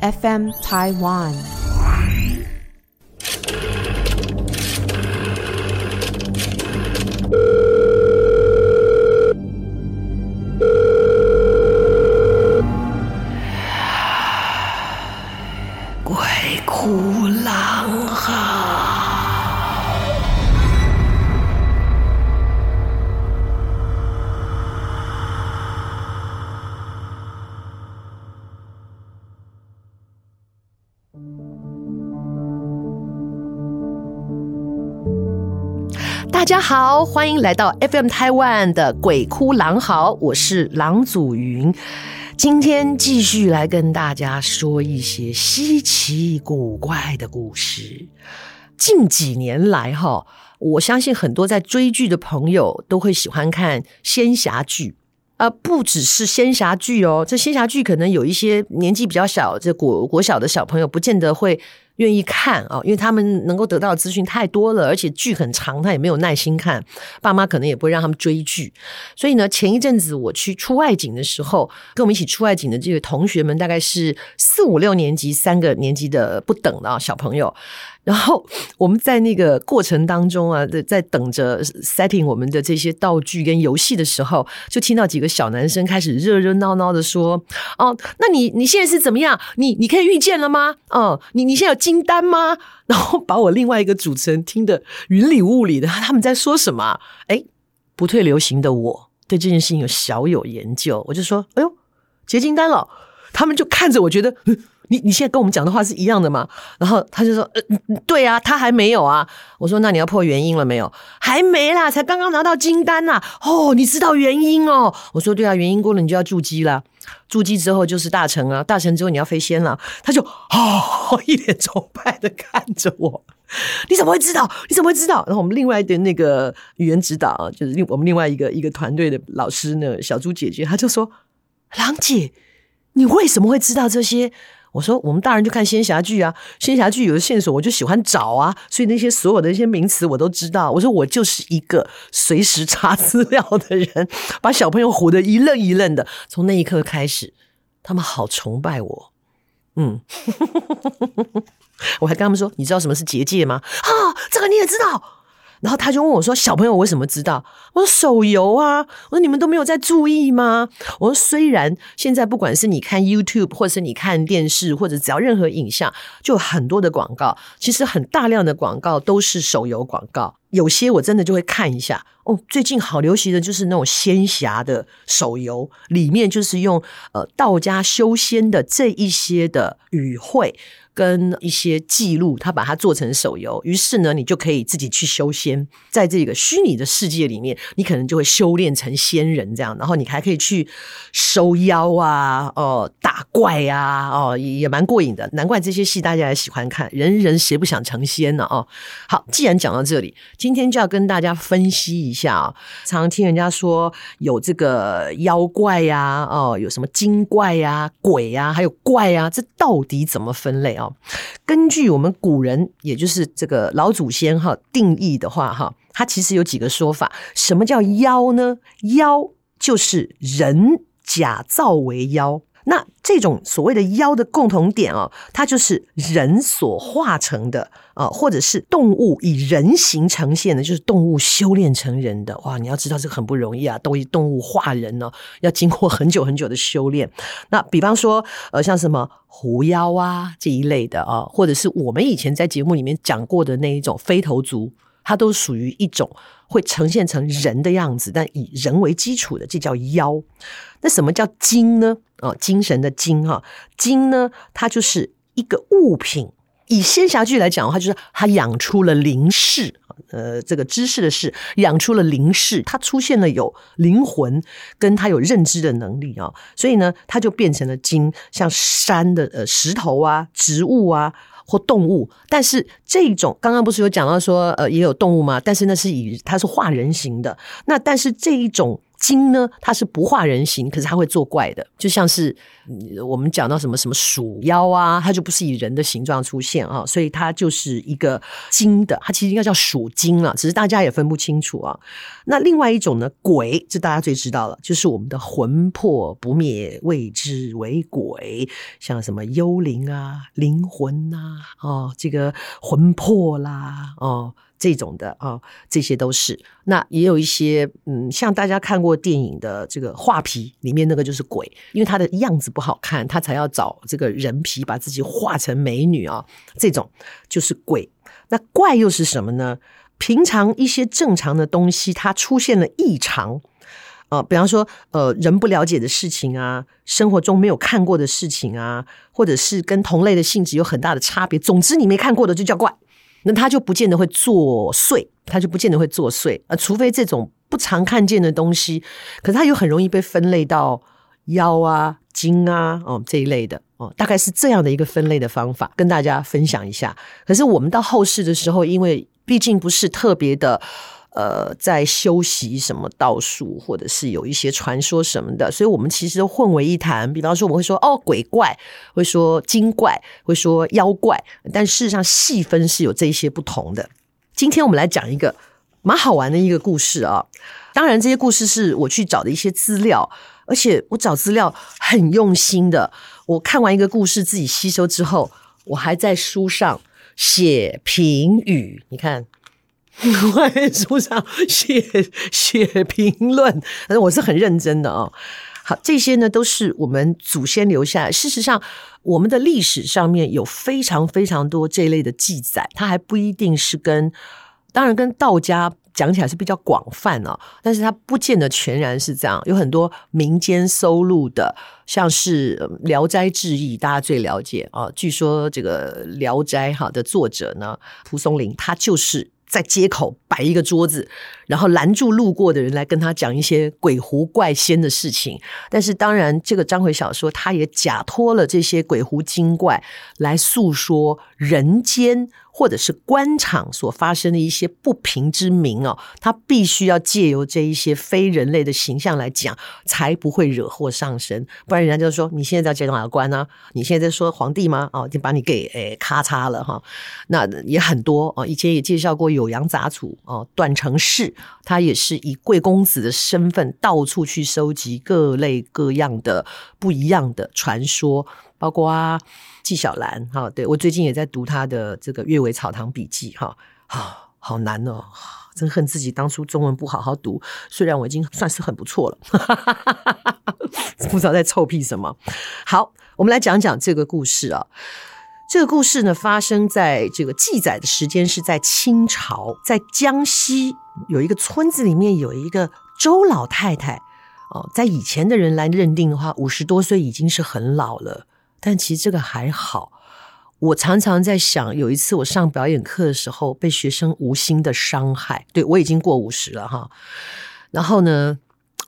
FM Taiwan。鬼哭啦大家好，欢迎来到 FM Taiwan 的鬼哭狼嚎，我是郎祖云。今天继续来跟大家说一些稀奇古怪的故事。近几年来，哈，我相信很多在追剧的朋友都会喜欢看仙侠剧。啊，不只是仙侠剧哦，这仙侠剧可能有一些年纪比较小，这国国小的小朋友不见得会愿意看啊，因为他们能够得到资讯太多了，而且剧很长，他也没有耐心看，爸妈可能也不会让他们追剧。所以呢，前一阵子我去出外景的时候，跟我们一起出外景的这个同学们，大概是四五六年级三个年级的不等的小朋友。然后我们在那个过程当中啊，在等着 setting 我们的这些道具跟游戏的时候，就听到几个小男生开始热热闹闹的说：“哦，那你你现在是怎么样？你你可以预见了吗？哦，你你现在有金丹吗？” 然后把我另外一个主持人听得云里雾里的，他们在说什么？哎，不退流行的我对这件事情有小有研究，我就说：“哎呦，结金丹了。”他们就看着我，觉得。你你现在跟我们讲的话是一样的吗？然后他就说：“呃，对啊，他还没有啊。”我说：“那你要破原因了没有？”还没啦，才刚刚拿到金丹呐。哦，你知道原因哦？我说：“对啊，原因过了你就要筑基了，筑基之后就是大成啊，大成之后你要飞仙了。”他就哦，一脸崇拜的看着我。你怎么会知道？你怎么会知道？然后我们另外的那个语言指导，就是另我们另外一个一个团队的老师呢，小猪姐姐，她就说：“郎姐，你为什么会知道这些？”我说，我们大人就看仙侠剧啊，仙侠剧有的线索我就喜欢找啊，所以那些所有的一些名词我都知道。我说我就是一个随时查资料的人，把小朋友唬得一愣一愣的。从那一刻开始，他们好崇拜我。嗯，我还跟他们说，你知道什么是结界吗？啊，这个你也知道。然后他就问我说：“小朋友为什么知道？”我说：“手游啊！”我说：“你们都没有在注意吗？”我说：“虽然现在不管是你看 YouTube，或者是你看电视，或者只要任何影像，就很多的广告，其实很大量的广告都是手游广告。有些我真的就会看一下。哦，最近好流行的就是那种仙侠的手游，里面就是用呃道家修仙的这一些的语汇。跟一些记录，他把它做成手游，于是呢，你就可以自己去修仙，在这个虚拟的世界里面，你可能就会修炼成仙人这样，然后你还可以去收妖啊，哦，打怪啊，哦，也也蛮过瘾的。难怪这些戏大家也喜欢看，人人谁不想成仙呢？哦，好，既然讲到这里，今天就要跟大家分析一下啊。常常听人家说有这个妖怪呀，哦，有什么精怪呀、鬼呀，还有怪呀，这到底怎么分类？哦根据我们古人，也就是这个老祖先哈定义的话哈，它其实有几个说法。什么叫妖呢？妖就是人假造为妖。那这种所谓的妖的共同点哦，它就是人所化成的啊，或者是动物以人形呈现的，就是动物修炼成人的。哇，你要知道这个很不容易啊，都以动物化人呢，要经过很久很久的修炼。那比方说，呃，像什么狐妖啊这一类的啊，或者是我们以前在节目里面讲过的那一种飞头族。它都属于一种会呈现成人的样子，但以人为基础的，这叫妖。那什么叫精呢？哦，精神的精哈，精呢，它就是一个物品。以仙侠剧来讲的话，就是它养出了灵视，呃，这个知识的识，养出了灵士，它出现了有灵魂，跟它有认知的能力啊，所以呢，它就变成了精，像山的呃石头啊、植物啊或动物。但是这种刚刚不是有讲到说，呃，也有动物吗？但是那是以它是化人形的，那但是这一种。精呢，它是不化人形，可是它会作怪的，就像是我们讲到什么什么鼠妖啊，它就不是以人的形状出现啊，所以它就是一个精的，它其实应该叫鼠精了，只是大家也分不清楚啊。那另外一种呢，鬼，这大家最知道了，就是我们的魂魄不灭，谓之为鬼，像什么幽灵啊、灵魂呐、啊，哦，这个魂魄啦，哦。这种的啊、这些都是。那也有一些，嗯，像大家看过电影的这个画皮里面那个就是鬼，因为他的样子不好看，他才要找这个人皮把自己画成美女啊、这种就是鬼。那怪又是什么呢？平常一些正常的东西，它出现了异常、呃，比方说呃，人不了解的事情啊，生活中没有看过的事情啊，或者是跟同类的性质有很大的差别。总之，你没看过的就叫怪。那他就不见得会作祟，他就不见得会作祟，呃，除非这种不常看见的东西，可是它又很容易被分类到妖啊、精啊，哦这一类的，哦，大概是这样的一个分类的方法，跟大家分享一下。可是我们到后世的时候，因为毕竟不是特别的。呃，在修习什么道术，或者是有一些传说什么的，所以我们其实混为一谈。比方说，我们会说哦，鬼怪，会说精怪，会说妖怪，但事实上细分是有这些不同的。今天我们来讲一个蛮好玩的一个故事啊。当然，这些故事是我去找的一些资料，而且我找资料很用心的。我看完一个故事自己吸收之后，我还在书上写评语。你看。我在书上写写评论，反正我是很认真的哦。好，这些呢都是我们祖先留下来。事实上，我们的历史上面有非常非常多这一类的记载，它还不一定是跟，当然跟道家讲起来是比较广泛哦，但是它不见得全然是这样。有很多民间收录的，像是《聊斋志异》，大家最了解啊。据说这个《聊斋》哈的作者呢，蒲松龄，他就是。在街口摆一个桌子，然后拦住路过的人来跟他讲一些鬼狐怪仙的事情。但是当然，这个章回小说他也假托了这些鬼狐精怪来诉说人间。或者是官场所发生的一些不平之鸣哦，他必须要借由这一些非人类的形象来讲，才不会惹祸上身。不然人家就说：“你现在在讲哪个官呢？你现在在说皇帝吗？”哦，就把你给诶咔嚓了哈。那也很多哦，以前也介绍过《酉阳杂俎》哦，段成式他也是以贵公子的身份到处去收集各类各样的不一样的传说。包括，纪晓岚哈，对，我最近也在读他的这个《阅微草堂笔记》哈，啊，好难哦，真恨自己当初中文不好好读，虽然我已经算是很不错了，不知道在臭屁什么。好，我们来讲讲这个故事啊。这个故事呢，发生在这个记载的时间是在清朝，在江西有一个村子里面有一个周老太太哦，在以前的人来认定的话，五十多岁已经是很老了。但其实这个还好，我常常在想，有一次我上表演课的时候，被学生无心的伤害。对，我已经过五十了哈，然后呢，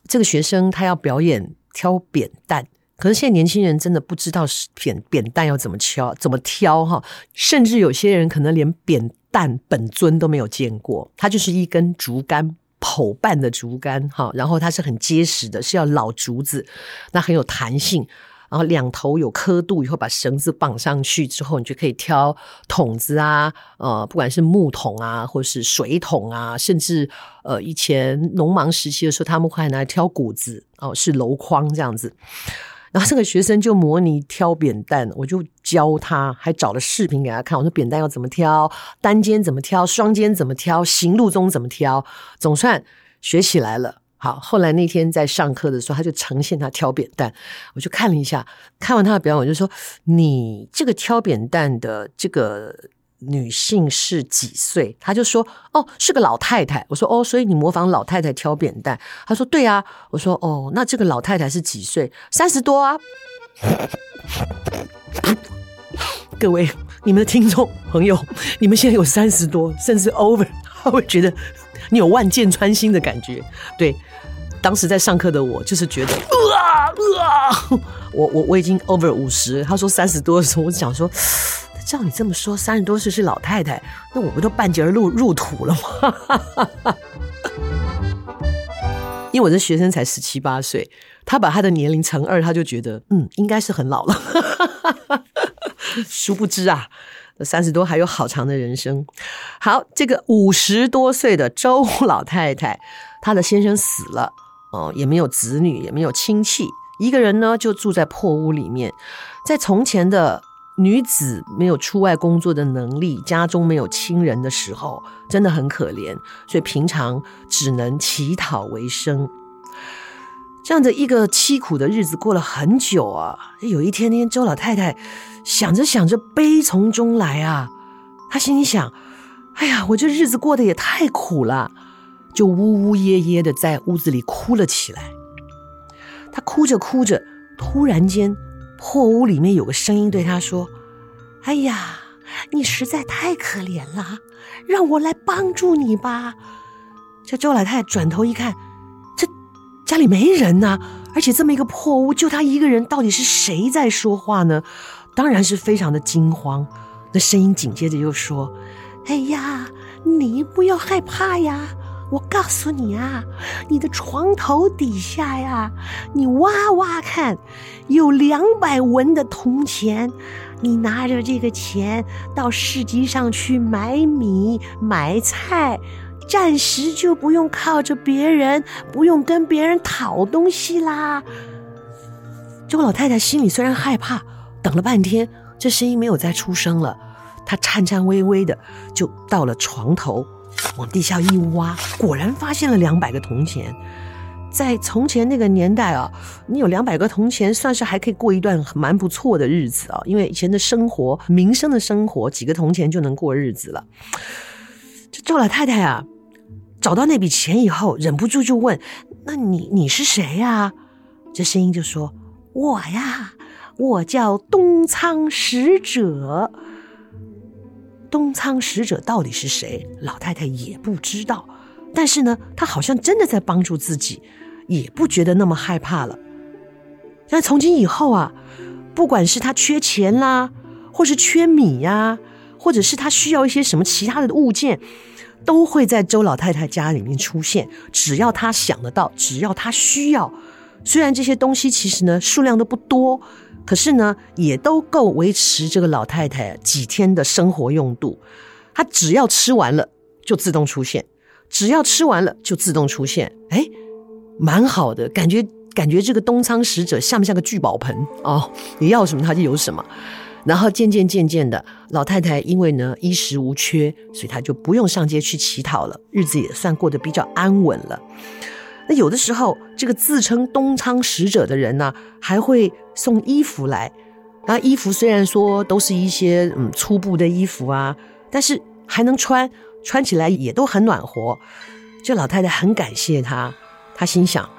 这个学生他要表演挑扁担，可是现在年轻人真的不知道扁扁担要怎么挑，怎么挑哈，甚至有些人可能连扁担本尊都没有见过，它就是一根竹竿，剖半的竹竿哈，然后它是很结实的，是要老竹子，那很有弹性。然后两头有刻度，以后把绳子绑上去之后，你就可以挑桶子啊，呃，不管是木桶啊，或是水桶啊，甚至呃，以前农忙时期的时候，他们会拿来挑谷子哦，是篓筐这样子。然后这个学生就模拟挑扁担，我就教他，还找了视频给他看。我说扁担要怎么挑，单肩怎么挑，双肩怎么挑，行路中怎么挑，总算学起来了。好，后来那天在上课的时候，他就呈现他挑扁担，我就看了一下，看完他的表演，我就说：“你这个挑扁担的这个女性是几岁？”他就说：“哦，是个老太太。”我说：“哦，所以你模仿老太太挑扁担？”他说：“对啊。”我说：“哦，那这个老太太是几岁？三十多啊。”各位，你们的听众朋友，你们现在有三十多，甚至 over。他会觉得你有万箭穿心的感觉。对，当时在上课的我就是觉得，啊啊！我我我已经 over 五十，他说三十多的时候，我想说，照你这么说，三十多岁是老太太，那我不都半截入入土了吗？因为我这学生才十七八岁，他把他的年龄乘二，他就觉得嗯，应该是很老了。殊不知啊，三十多还有好长的人生。好，这个五十多岁的周老太太，她的先生死了，哦，也没有子女，也没有亲戚，一个人呢就住在破屋里面。在从前的女子没有出外工作的能力，家中没有亲人的时候，真的很可怜，所以平常只能乞讨为生。这样的一个凄苦的日子过了很久啊，有一天，那周老太太想着想着，悲从中来啊，她心里想：哎呀，我这日子过得也太苦了，就呜呜咽咽的在屋子里哭了起来。她哭着哭着，突然间。破屋里面有个声音对他说：“哎呀，你实在太可怜了，让我来帮助你吧。”这周老太太转头一看，这家里没人呐，而且这么一个破屋，就她一个人，到底是谁在说话呢？当然是非常的惊慌。那声音紧接着又说：“哎呀，你不要害怕呀。”我告诉你啊，你的床头底下呀，你挖挖看，有两百文的铜钱。你拿着这个钱到市集上去买米买菜，暂时就不用靠着别人，不用跟别人讨东西啦。周老太太心里虽然害怕，等了半天，这声音没有再出声了。她颤颤巍巍的就到了床头。往地下一挖，果然发现了两百个铜钱。在从前那个年代啊，你有两百个铜钱，算是还可以过一段蛮不错的日子啊。因为以前的生活，民生的生活，几个铜钱就能过日子了。这周老太太啊，找到那笔钱以后，忍不住就问：“那你你是谁呀？”这声音就说：“我呀，我叫东仓使者。”东仓使者到底是谁？老太太也不知道，但是呢，她好像真的在帮助自己，也不觉得那么害怕了。那从今以后啊，不管是她缺钱啦，或是缺米呀，或者是她需要一些什么其他的物件，都会在周老太太家里面出现。只要她想得到，只要她需要，虽然这些东西其实呢，数量都不多。可是呢，也都够维持这个老太太几天的生活用度。她只要吃完了，就自动出现；只要吃完了，就自动出现。哎，蛮好的，感觉感觉这个东仓使者像不像个聚宝盆哦？你要什么他就有什么。然后渐渐渐渐的，老太太因为呢衣食无缺，所以她就不用上街去乞讨了，日子也算过得比较安稳了。那有的时候，这个自称东仓使者的人呢，还会送衣服来。那衣服虽然说都是一些嗯粗布的衣服啊，但是还能穿，穿起来也都很暖和。这老太太很感谢他，她心想，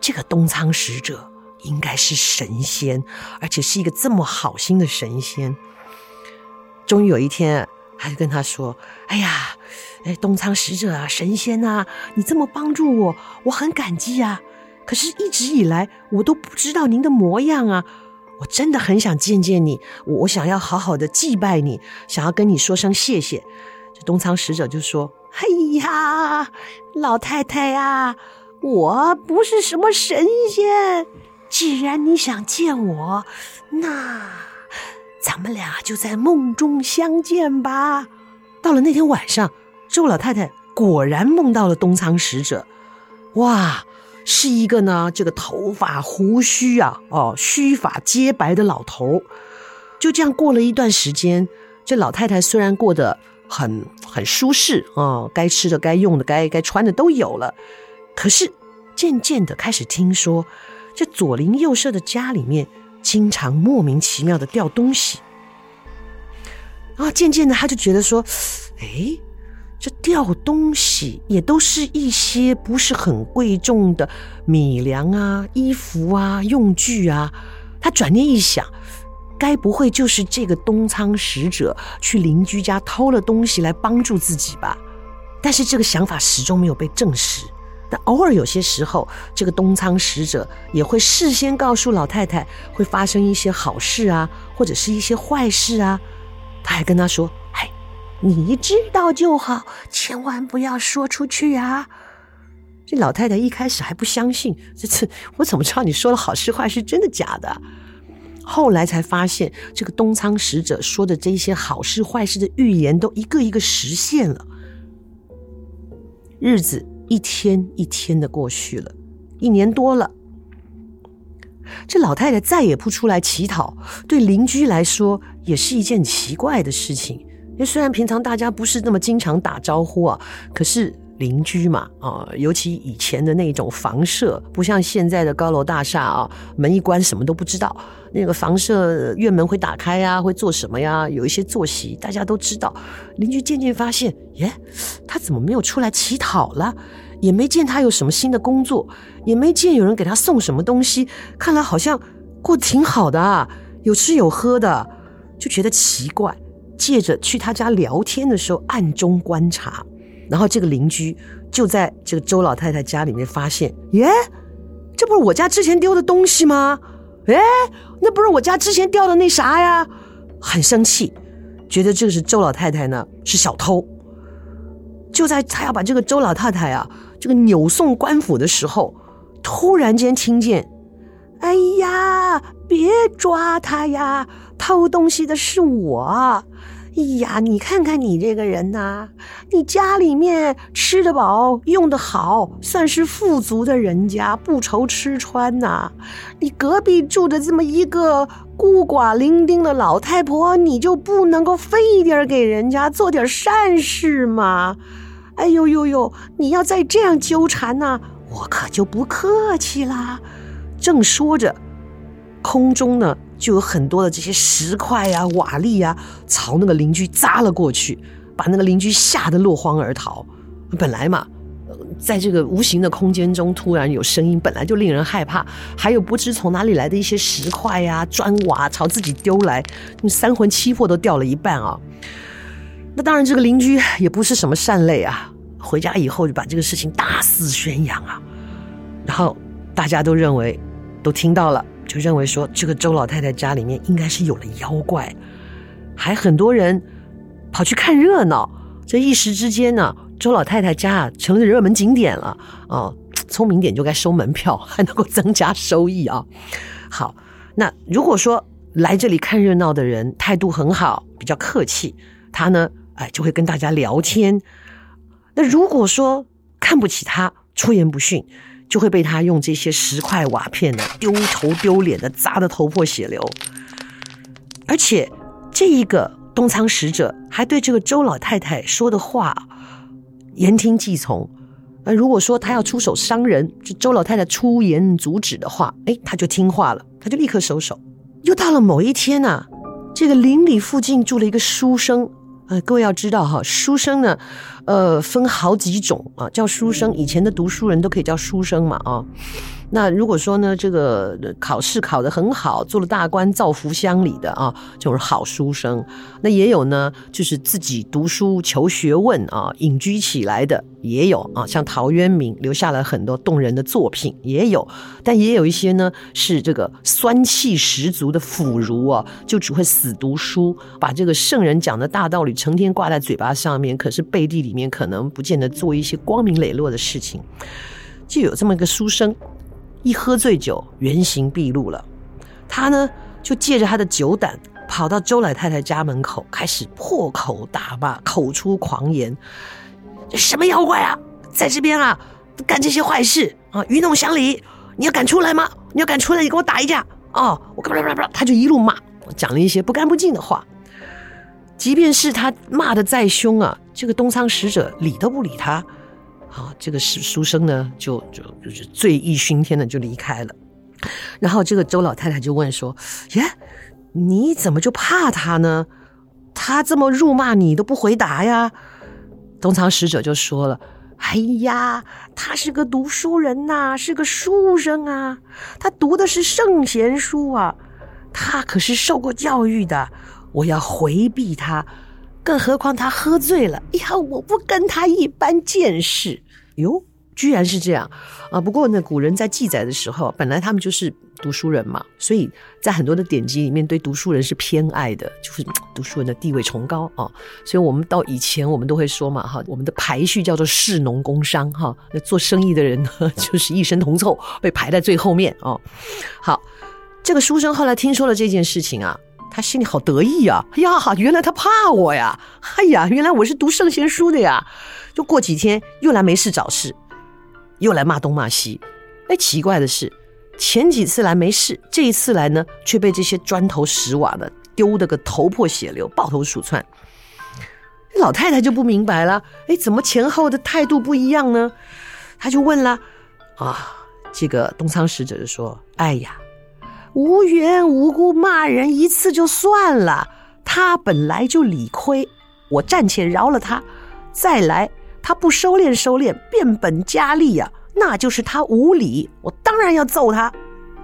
这个东仓使者应该是神仙，而且是一个这么好心的神仙。终于有一天，她就跟他说：“哎呀。”哎，东仓使者啊，神仙啊，你这么帮助我，我很感激啊。可是，一直以来我都不知道您的模样啊，我真的很想见见你，我想要好好的祭拜你，想要跟你说声谢谢。这东仓使者就说：“哎呀，老太太呀，我不是什么神仙，既然你想见我，那咱们俩就在梦中相见吧。”到了那天晚上。周老太太果然梦到了东仓使者，哇，是一个呢，这个头发胡须啊，哦，须发皆白的老头。就这样过了一段时间，这老太太虽然过得很很舒适啊，哦，该吃的、该用的、该该穿的都有了，可是渐渐的开始听说，这左邻右舍的家里面经常莫名其妙的掉东西，啊，渐渐的他就觉得说，哎。这掉东西也都是一些不是很贵重的米粮啊、衣服啊、用具啊。他转念一想，该不会就是这个东仓使者去邻居家偷了东西来帮助自己吧？但是这个想法始终没有被证实。但偶尔有些时候，这个东仓使者也会事先告诉老太太会发生一些好事啊，或者是一些坏事啊。他还跟她说：“哎，你知道就好，千万不要说出去啊。”这老太太一开始还不相信，这次 我怎么知道你说的好事坏事真的假的？后来才发现，这个东仓使者说的这些好事坏事的预言都一个一个实现了，日子。一天一天的过去了，一年多了，这老太太再也不出来乞讨，对邻居来说也是一件奇怪的事情。因为虽然平常大家不是那么经常打招呼啊，可是。邻居嘛，啊，尤其以前的那种房舍，不像现在的高楼大厦啊，门一关什么都不知道。那个房舍院门会打开呀，会做什么呀？有一些作息，大家都知道。邻居渐渐发现，耶，他怎么没有出来乞讨了？也没见他有什么新的工作，也没见有人给他送什么东西。看来好像过得挺好的啊，有吃有喝的，就觉得奇怪。借着去他家聊天的时候，暗中观察。然后这个邻居就在这个周老太太家里面发现，耶，这不是我家之前丢的东西吗？哎，那不是我家之前掉的那啥呀？很生气，觉得这个是周老太太呢是小偷。就在他要把这个周老太太啊这个扭送官府的时候，突然间听见，哎呀，别抓他呀，偷东西的是我。哎呀，你看看你这个人呐，你家里面吃得饱，用得好，算是富足的人家，不愁吃穿呐。你隔壁住的这么一个孤寡伶仃的老太婆，你就不能够分一点给人家，做点善事吗？哎呦呦呦，你要再这样纠缠呐，我可就不客气啦。正说着，空中呢。就有很多的这些石块、啊、瓦砾、啊，朝那个邻居砸了过去，把那个邻居吓得落荒而逃。本来嘛，在这个无形的空间中突然有声音，本来就令人害怕。还有不知从哪里来的一些石块呀、砖瓦朝自己丢来，三魂七魄都掉了一半啊。那当然，这个邻居也不是什么善类啊，回家以后就把这个事情大肆宣扬啊，然后大家都认为，都听到了。就认为说，这个周老太太家里面应该是有了妖怪，还很多人跑去看热闹。这一时之间呢，周老太太家啊成了热门景点了啊！聪明点就该收门票，还能够增加收益啊。好，那如果说来这里看热闹的人态度很好，比较客气，他呢，哎，就会跟大家聊天。那如果说看不起他，出言不逊。就会被他用这些石块瓦片呢丢头丢脸的砸得头破血流，而且这一个东仓使者还对这个周老太太说的话言听计从。而如果说他要出手伤人，就周老太太出言阻止的话，哎，他就听话了，他就立刻收手。又到了某一天呢，这个邻里附近住了一个书生。呃，各位要知道哈，书生呢，呃，分好几种啊，叫书生。以前的读书人都可以叫书生嘛，啊。那如果说呢，这个考试考得很好，做了大官，造福乡里的啊，就是好书生。那也有呢，就是自己读书求学问啊，隐居起来的也有啊，像陶渊明留下了很多动人的作品，也有。但也有一些呢，是这个酸气十足的腐儒啊，就只会死读书，把这个圣人讲的大道理成天挂在嘴巴上面，可是背地里面可能不见得做一些光明磊落的事情。就有这么一个书生。一喝醉酒，原形毕露了。他呢，就借着他的酒胆，跑到周老太太家门口，开始破口大骂，口出狂言：“什么妖怪啊，在这边啊，干这些坏事啊，愚弄乡里！你要敢出来吗？你要敢出来，你跟我打一架哦！我干不不不，他就一路骂，讲了一些不干不净的话。即便是他骂的再凶啊，这个东仓使者理都不理他。”好，这个书书生呢，就就就是醉意熏天的就离开了。然后这个周老太太就问说：“耶，你怎么就怕他呢？他这么辱骂你都不回答呀？”东藏使者就说了：“哎呀，他是个读书人呐，是个书生啊，他读的是圣贤书啊，他可是受过教育的。我要回避他，更何况他喝醉了，呀，我不跟他一般见识。哟，居然是这样啊！不过呢，古人在记载的时候，本来他们就是读书人嘛，所以在很多的典籍里面，对读书人是偏爱的，就是读书人的地位崇高啊。所以我们到以前，我们都会说嘛，哈，我们的排序叫做士农工商，哈，那做生意的人呢，就是一身铜臭，被排在最后面哦。好，这个书生后来听说了这件事情啊。他心里好得意呀！哎呀，原来他怕我呀！哎呀，原来我是读圣贤书的呀！就过几天又来没事找事，又来骂东骂西。哎，奇怪的是，前几次来没事，这一次来呢，却被这些砖头石瓦的丢得个头破血流、抱头鼠窜。老太太就不明白了，哎，怎么前后的态度不一样呢？她就问了：啊，这个东仓使者就说：哎呀。无缘无故骂人一次就算了，他本来就理亏，我暂且饶了他。再来，他不收敛收敛，变本加厉呀、那就是他无理，我当然要揍他。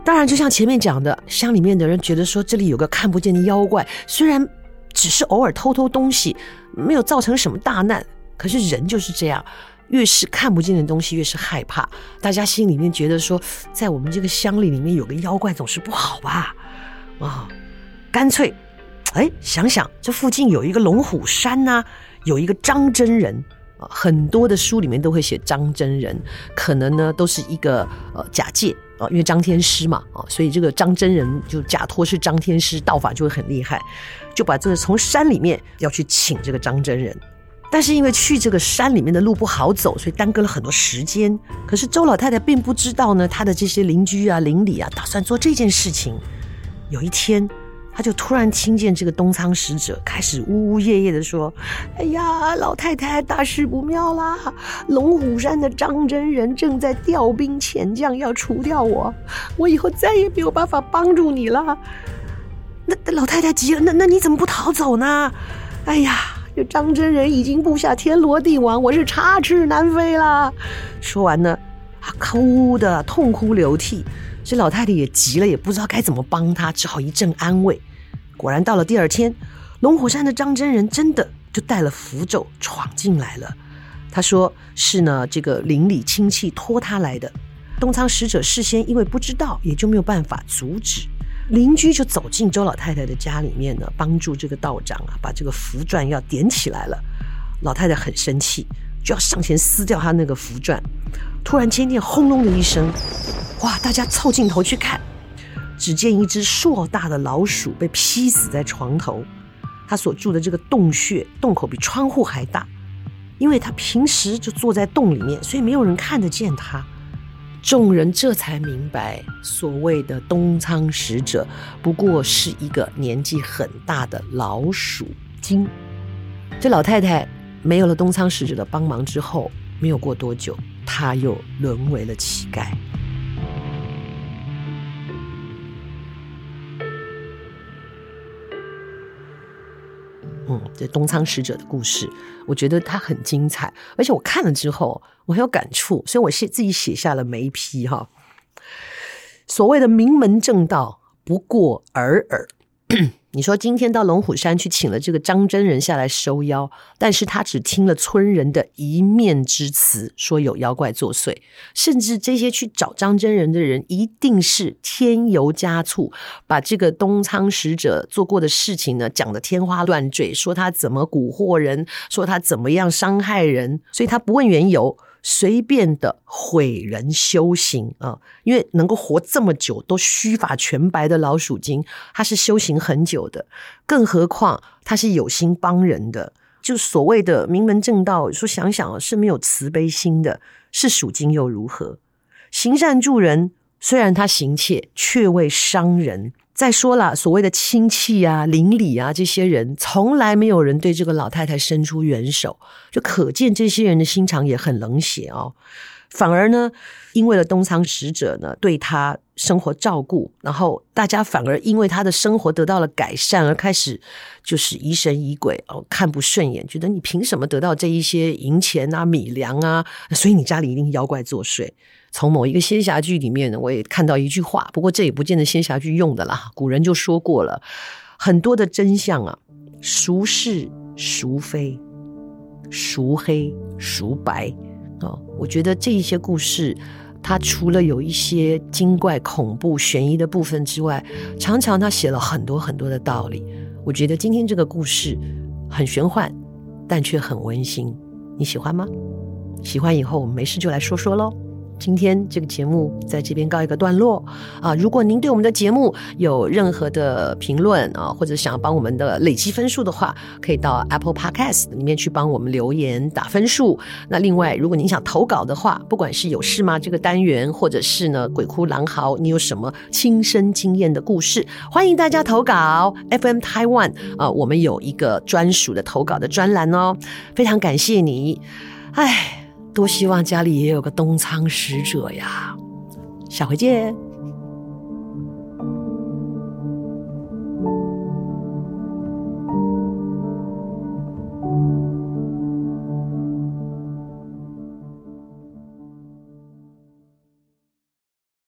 当然，就像前面讲的，乡里面的人觉得说这里有个看不见的妖怪，虽然只是偶尔偷偷东西，没有造成什么大难，可是人就是这样。越是看不见的东西，越是害怕。大家心里面觉得说，在我们这个乡里里面有个妖怪总是不好吧？啊、干脆，哎，想想这附近有一个龙虎山呐、有一个张真人啊，很多的书里面都会写张真人，可能呢都是一个呃假借啊，因为张天师嘛啊，所以这个张真人就假托是张天师，道法就会很厉害，就把这个从山里面要去请这个张真人。但是因为去这个山里面的路不好走，所以耽搁了很多时间。可是周老太太并不知道呢，她的这些邻居啊、邻里啊，打算做这件事情。有一天，她就突然听见这个东仓使者开始呜呜咽咽的说：“哎呀，老太太，大事不妙啦！龙虎山的张真人正在调兵遣将，要除掉我，我以后再也没有办法帮助你了。”那老太太急了：“那那你怎么不逃走呢？”哎呀！这张真人已经布下天罗地网，我是插翅难飞了。说完呢，啊，哭的痛哭流涕。这老太太也急了，也不知道该怎么帮他，只好一阵安慰。果然到了第二天，龙虎山的张真人真的就带了符咒闯进来了。他说是呢，这个邻里亲戚托他来的。东仓使者事先因为不知道，也就没有办法阻止。邻居就走进周老太太的家里面呢，帮助这个道长啊，把这个符篆要点起来了。老太太很生气，就要上前撕掉他那个符篆。突然听见轰隆的一声，哇！大家凑近头去看，只见一只硕大的老鼠被劈死在床头。他所住的这个洞穴洞口比窗户还大，因为他平时就坐在洞里面，所以没有人看得见他。众人这才明白，所谓的东仓使者不过是一个年纪很大的老鼠精。这老太太没有了东仓使者的帮忙之后，没有过多久，她又沦为了乞丐。嗯，这东仓使者的故事，我觉得它很精彩，而且我看了之后，我很有感触，所以我写自己写下了眉批哈。所谓的名门正道，不过尔尔。你说今天到龙虎山去请了这个张真人下来收妖，但是他只听了村人的一面之词，说有妖怪作祟，甚至这些去找张真人的人一定是添油加醋，把这个东仓使者做过的事情呢讲得天花乱坠，说他怎么蛊惑人，说他怎么样伤害人，所以他不问缘由。随便的毁人修行啊，因为能够活这么久都须发全白的老鼠精，他是修行很久的，更何况他是有心帮人的。就所谓的名门正道，说想想是没有慈悲心的，是鼠精又如何？行善助人，虽然他行窃，却未伤人。再说了，所谓的亲戚啊、邻里啊，这些人从来没有人对这个老太太伸出援手，就可见这些人的心肠也很冷血哦。反而呢，因为了东仓使者呢对他生活照顾，然后大家反而因为他的生活得到了改善，而开始就是疑神疑鬼哦，看不顺眼，觉得你凭什么得到这一些银钱啊、米粮啊？所以你家里一定妖怪作祟。从某一个仙侠剧里面呢，我也看到一句话，不过这也不见得仙侠剧用的啦。古人就说过了，很多的真相啊，孰是孰非、孰黑、孰白哦，我觉得这一些故事，它除了有一些精怪、恐怖、悬疑的部分之外，常常他写了很多很多的道理。我觉得今天这个故事很玄幻，但却很温馨。你喜欢吗？喜欢以后我们没事就来说说喽。今天这个节目在这边告一个段落啊！如果您对我们的节目有任何的评论啊，或者想要帮我们的累积分数的话，可以到 Apple Podcast 里面去帮我们留言打分数。那另外，如果您想投稿的话，不管是有事吗这个单元，或者是呢鬼哭狼嚎，你有什么亲身经验的故事，欢迎大家投稿。FM Taiwan 啊，我们有一个专属的投稿的专栏哦，非常感谢你。哎。多希望家里也有个东仓使者呀！下回见。